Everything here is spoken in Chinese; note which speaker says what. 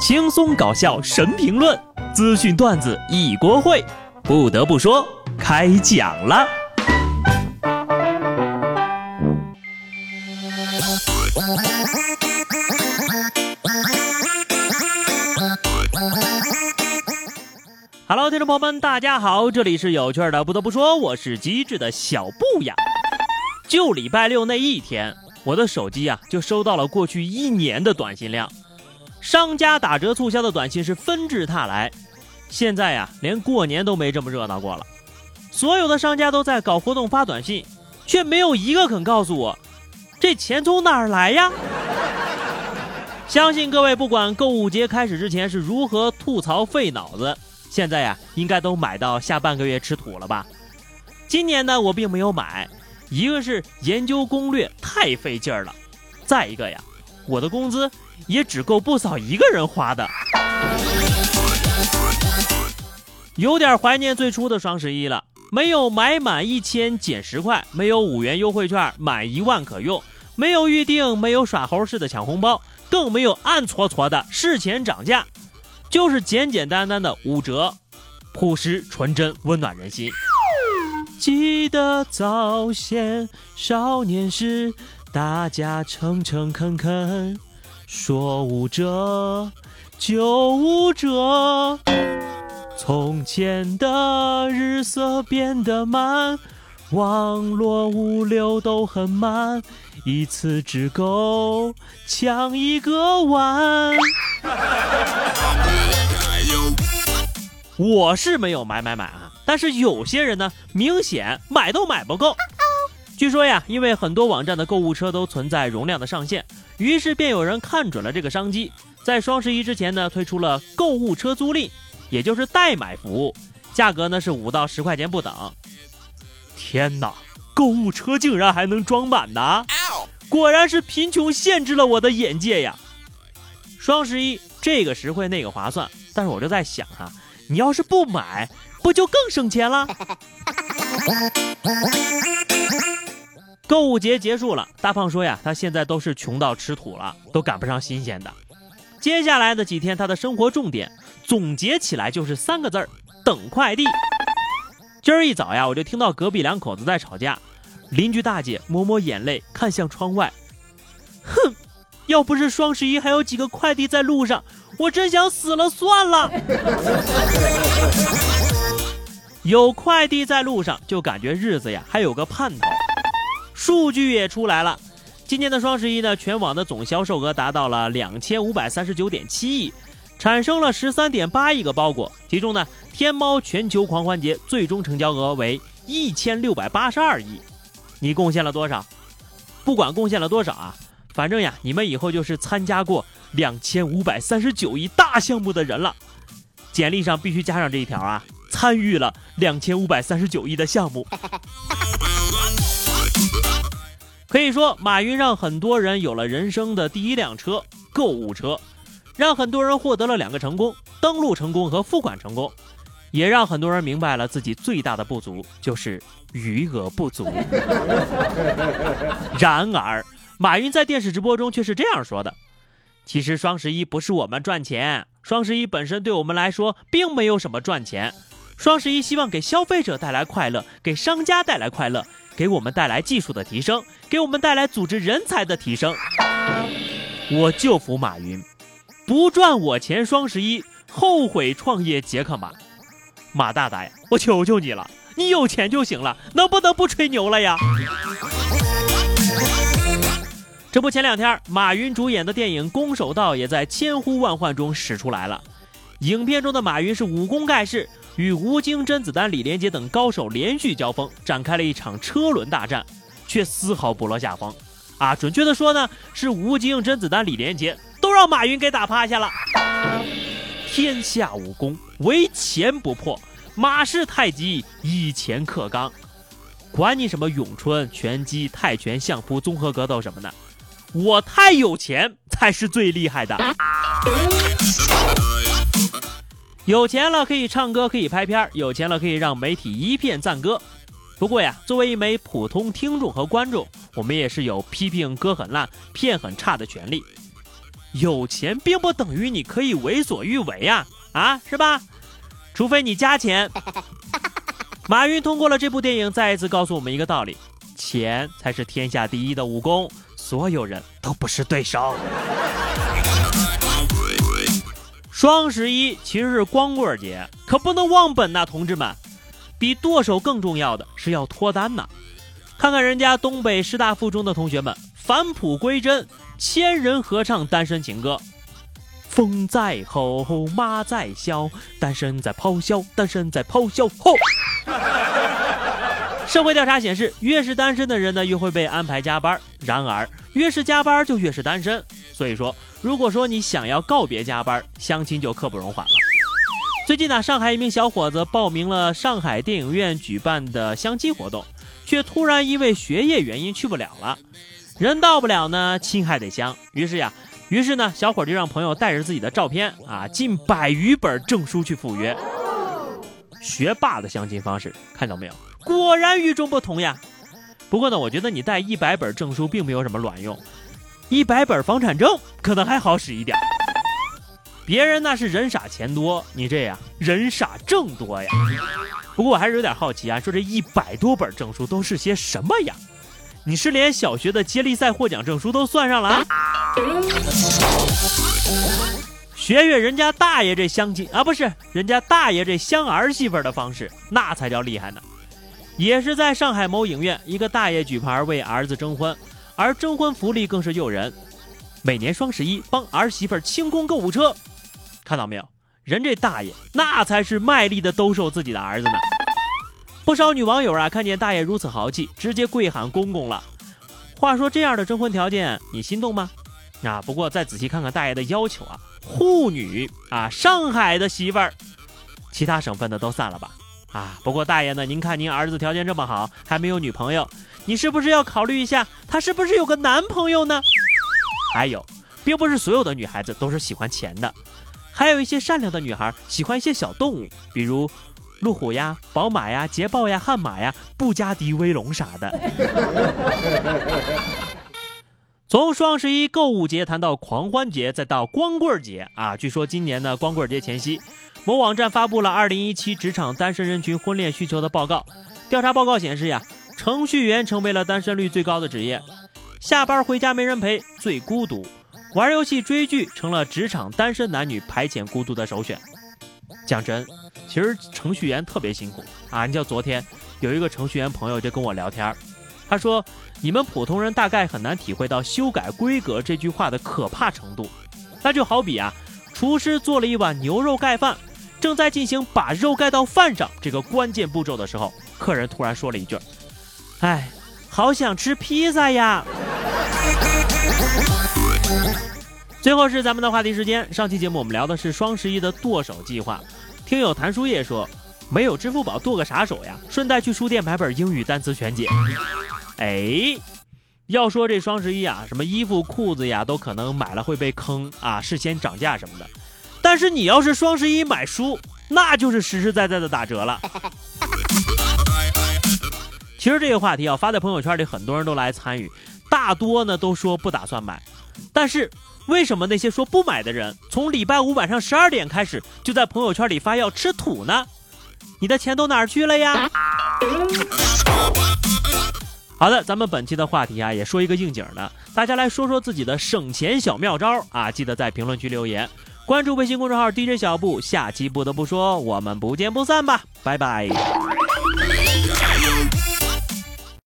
Speaker 1: 轻松搞笑神评论，资讯段子一锅烩。不得不说，开讲了。Hello，听众朋友们，大家好，这里是有趣的。不得不说，我是机智的小布呀。就礼拜六那一天，我的手机啊就收到了过去一年的短信量。商家打折促销的短信是纷至沓来，现在呀，连过年都没这么热闹过了。所有的商家都在搞活动发短信，却没有一个肯告诉我，这钱从哪儿来呀？相信各位不管购物节开始之前是如何吐槽费脑子，现在呀，应该都买到下半个月吃土了吧？今年呢，我并没有买，一个是研究攻略太费劲儿了，再一个呀，我的工资。也只够不嫂一个人花的，有点怀念最初的双十一了。没有买满一千减十块，没有五元优惠券满一万可用，没有预定，没有耍猴似的抢红包，更没有暗搓搓的事前涨价，就是简简单单的五折，朴实纯真，温暖人心。记得早先少年时，大家诚诚恳恳。说五折就五折，从前的日色变得慢，网络物流都很慢，一次只够抢一个碗。我是没有买买买啊，但是有些人呢，明显买都买不够。据说呀，因为很多网站的购物车都存在容量的上限。于是便有人看准了这个商机，在双十一之前呢，推出了购物车租赁，也就是代买服务，价格呢是五到十块钱不等。天哪，购物车竟然还能装满呢！果然是贫穷限制了我的眼界呀！双十一这个实惠那个划算，但是我就在想哈，你要是不买，不就更省钱了？购物节结束了，大胖说呀，他现在都是穷到吃土了，都赶不上新鲜的。接下来的几天，他的生活重点总结起来就是三个字儿：等快递。今儿一早呀，我就听到隔壁两口子在吵架，邻居大姐抹抹眼泪，看向窗外，哼，要不是双十一还有几个快递在路上，我真想死了算了。有快递在路上，就感觉日子呀还有个盼头。数据也出来了，今年的双十一呢，全网的总销售额达到了两千五百三十九点七亿，产生了十三点八亿个包裹。其中呢，天猫全球狂欢节最终成交额为一千六百八十二亿。你贡献了多少？不管贡献了多少啊，反正呀，你们以后就是参加过两千五百三十九亿大项目的人了。简历上必须加上这一条啊，参与了两千五百三十九亿的项目。可以说，马云让很多人有了人生的第一辆车——购物车，让很多人获得了两个成功：登录成功和付款成功，也让很多人明白了自己最大的不足就是余额不足。然而，马云在电视直播中却是这样说的：“其实双十一不是我们赚钱，双十一本身对我们来说并没有什么赚钱。双十一希望给消费者带来快乐，给商家带来快乐。”给我们带来技术的提升，给我们带来组织人才的提升。我就服马云，不赚我钱双十一，后悔创业杰克马。马大大呀，我求求你了，你有钱就行了，能不能不吹牛了呀？这不，前两天马云主演的电影《攻守道》也在千呼万唤中使出来了。影片中的马云是武功盖世。与吴京、甄子丹、李连杰等高手连续交锋，展开了一场车轮大战，却丝毫不落下风。啊，准确的说呢，是吴京、甄子丹、李连杰都让马云给打趴下了。天下武功，唯钱不破。马氏太极，以钱克刚。管你什么咏春、拳击、泰拳、相扑、综合格斗什么的，我太有钱才是最厉害的。有钱了可以唱歌，可以拍片有钱了可以让媒体一片赞歌。不过呀，作为一枚普通听众和观众，我们也是有批评歌很烂、片很差的权利。有钱并不等于你可以为所欲为呀，啊，是吧？除非你加钱。马云通过了这部电影，再一次告诉我们一个道理：钱才是天下第一的武功，所有人都不是对手。双十一其实是光棍节，可不能忘本呐，同志们！比剁手更重要的是要脱单呐。看看人家东北师大附中的同学们返璞归真，千人合唱单身情歌。风在吼，马在笑，单身在咆哮，单身在咆哮。吼！社会调查显示，越是单身的人呢，越会被安排加班。然而，越是加班就越是单身。所以说，如果说你想要告别加班，相亲就刻不容缓了。最近呢，上海一名小伙子报名了上海电影院举办的相亲活动。却突然因为学业原因去不了了，人到不了呢，亲还得相。于是呀，于是呢，小伙就让朋友带着自己的照片啊，近百余本证书去赴约。学霸的相亲方式看到没有？果然与众不同呀。不过呢，我觉得你带一百本证书并没有什么卵用，一百本房产证可能还好使一点。别人那是人傻钱多，你这呀人傻证多呀。不过我还是有点好奇啊，说这一百多本证书都是些什么呀？你是连小学的接力赛获奖证书都算上了啊？学学人家大爷这相亲啊，不是人家大爷这相儿媳妇的方式，那才叫厉害呢。也是在上海某影院，一个大爷举牌为儿子征婚，而征婚福利更是诱人，每年双十一帮儿媳妇清空购物车，看到没有？人这大爷那才是卖力的兜售自己的儿子呢。不少女网友啊，看见大爷如此豪气，直接跪喊公公了。话说这样的征婚条件，你心动吗？啊，不过再仔细看看大爷的要求啊，沪女啊，上海的媳妇儿，其他省份的都散了吧。啊，不过大爷呢，您看您儿子条件这么好，还没有女朋友，你是不是要考虑一下，他是不是有个男朋友呢？还有，并不是所有的女孩子都是喜欢钱的。还有一些善良的女孩喜欢一些小动物，比如路虎呀、宝马呀、捷豹呀、悍马呀、布加迪威龙啥的。从双十一购物节谈到狂欢节，再到光棍节啊！据说今年的光棍节前夕，某网站发布了二零一七职场单身人群婚恋需求的报告。调查报告显示呀，程序员成为了单身率最高的职业，下班回家没人陪，最孤独。玩游戏、追剧成了职场单身男女排遣孤独的首选。讲真，其实程序员特别辛苦啊！你像昨天有一个程序员朋友就跟我聊天，他说：“你们普通人大概很难体会到修改规格这句话的可怕程度。那就好比啊，厨师做了一碗牛肉盖饭，正在进行把肉盖到饭上这个关键步骤的时候，客人突然说了一句：‘哎，好想吃披萨呀！’”最后是咱们的话题时间。上期节目我们聊的是双十一的剁手计划。听友谭书叶说，没有支付宝剁个啥手呀？顺带去书店买本英语单词全解。哎，要说这双十一啊，什么衣服、裤子呀，都可能买了会被坑啊，事先涨价什么的。但是你要是双十一买书，那就是实实在在的打折了。其实这个话题啊，发在朋友圈里，很多人都来参与，大多呢都说不打算买，但是。为什么那些说不买的人，从礼拜五晚上十二点开始就在朋友圈里发要吃土呢？你的钱都哪儿去了呀？好的，咱们本期的话题啊，也说一个应景的，大家来说说自己的省钱小妙招啊！记得在评论区留言，关注微信公众号 DJ 小布，下期不得不说，我们不见不散吧，拜拜。